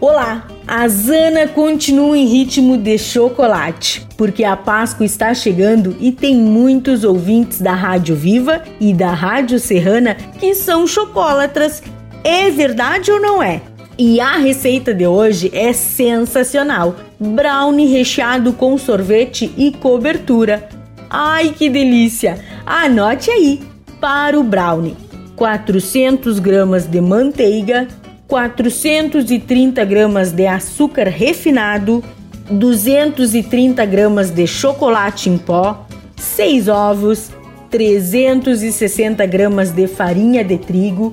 Olá! A Zana continua em ritmo de chocolate, porque a Páscoa está chegando e tem muitos ouvintes da Rádio Viva e da Rádio Serrana que são chocolatras. É verdade ou não é? E a receita de hoje é sensacional: brownie recheado com sorvete e cobertura. Ai que delícia! Anote aí: para o brownie, 400 gramas de manteiga, 430 gramas de açúcar refinado, 230 gramas de chocolate em pó, 6 ovos, 360 gramas de farinha de trigo,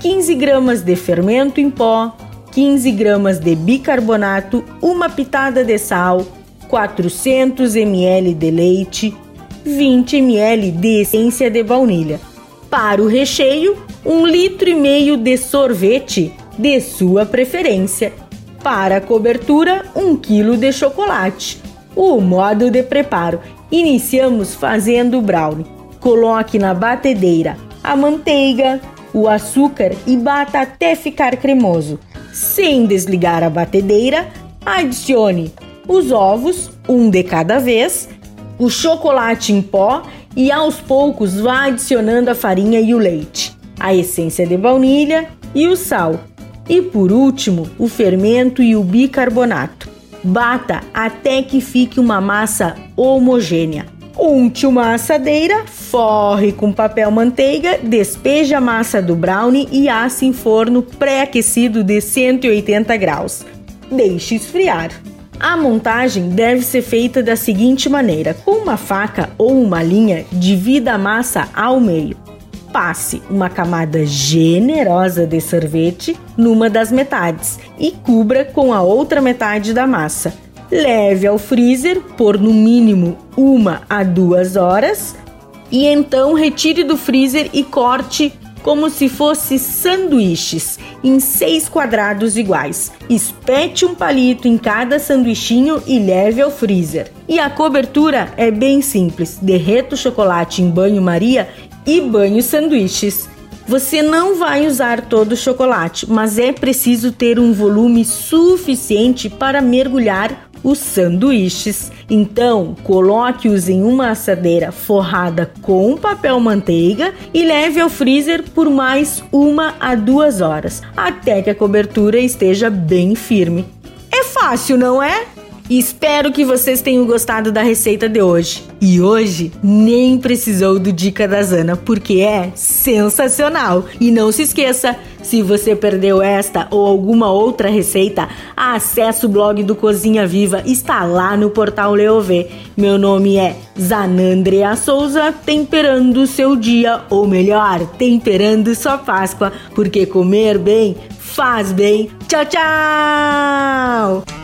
15 gramas de fermento em pó, 15 gramas de bicarbonato, uma pitada de sal, 400 ml de leite, 20 ml de essência de baunilha. Para o recheio, 1 litro e meio de sorvete de sua preferência. Para a cobertura, 1 kg de chocolate. O modo de preparo: iniciamos fazendo o brownie. Coloque na batedeira a manteiga, o açúcar e bata até ficar cremoso. Sem desligar a batedeira, adicione os ovos, um de cada vez, o chocolate em pó e aos poucos vá adicionando a farinha e o leite, a essência de baunilha e o sal. E por último, o fermento e o bicarbonato. Bata até que fique uma massa homogênea. Unte uma assadeira, forre com papel manteiga, despeje a massa do brownie e asse em forno pré-aquecido de 180 graus. Deixe esfriar. A montagem deve ser feita da seguinte maneira: com uma faca ou uma linha, divida a massa ao meio. Passe uma camada generosa de sorvete numa das metades e cubra com a outra metade da massa. Leve ao freezer por no mínimo uma a duas horas e então retire do freezer e corte como se fosse sanduíches em seis quadrados iguais. Espete um palito em cada sanduichinho e leve ao freezer. E a cobertura é bem simples: derreta o chocolate em banho-maria e banho sanduíches. Você não vai usar todo o chocolate, mas é preciso ter um volume suficiente para mergulhar os sanduíches. Então, coloque-os em uma assadeira forrada com papel manteiga e leve ao freezer por mais uma a duas horas, até que a cobertura esteja bem firme. É fácil, não é? Espero que vocês tenham gostado da receita de hoje. E hoje nem precisou do Dica da Zana, porque é sensacional. E não se esqueça, se você perdeu esta ou alguma outra receita, acesse o blog do Cozinha Viva, está lá no portal Leovê. Meu nome é Zanandrea Souza, temperando seu dia, ou melhor, temperando sua Páscoa, porque comer bem faz bem. Tchau, tchau!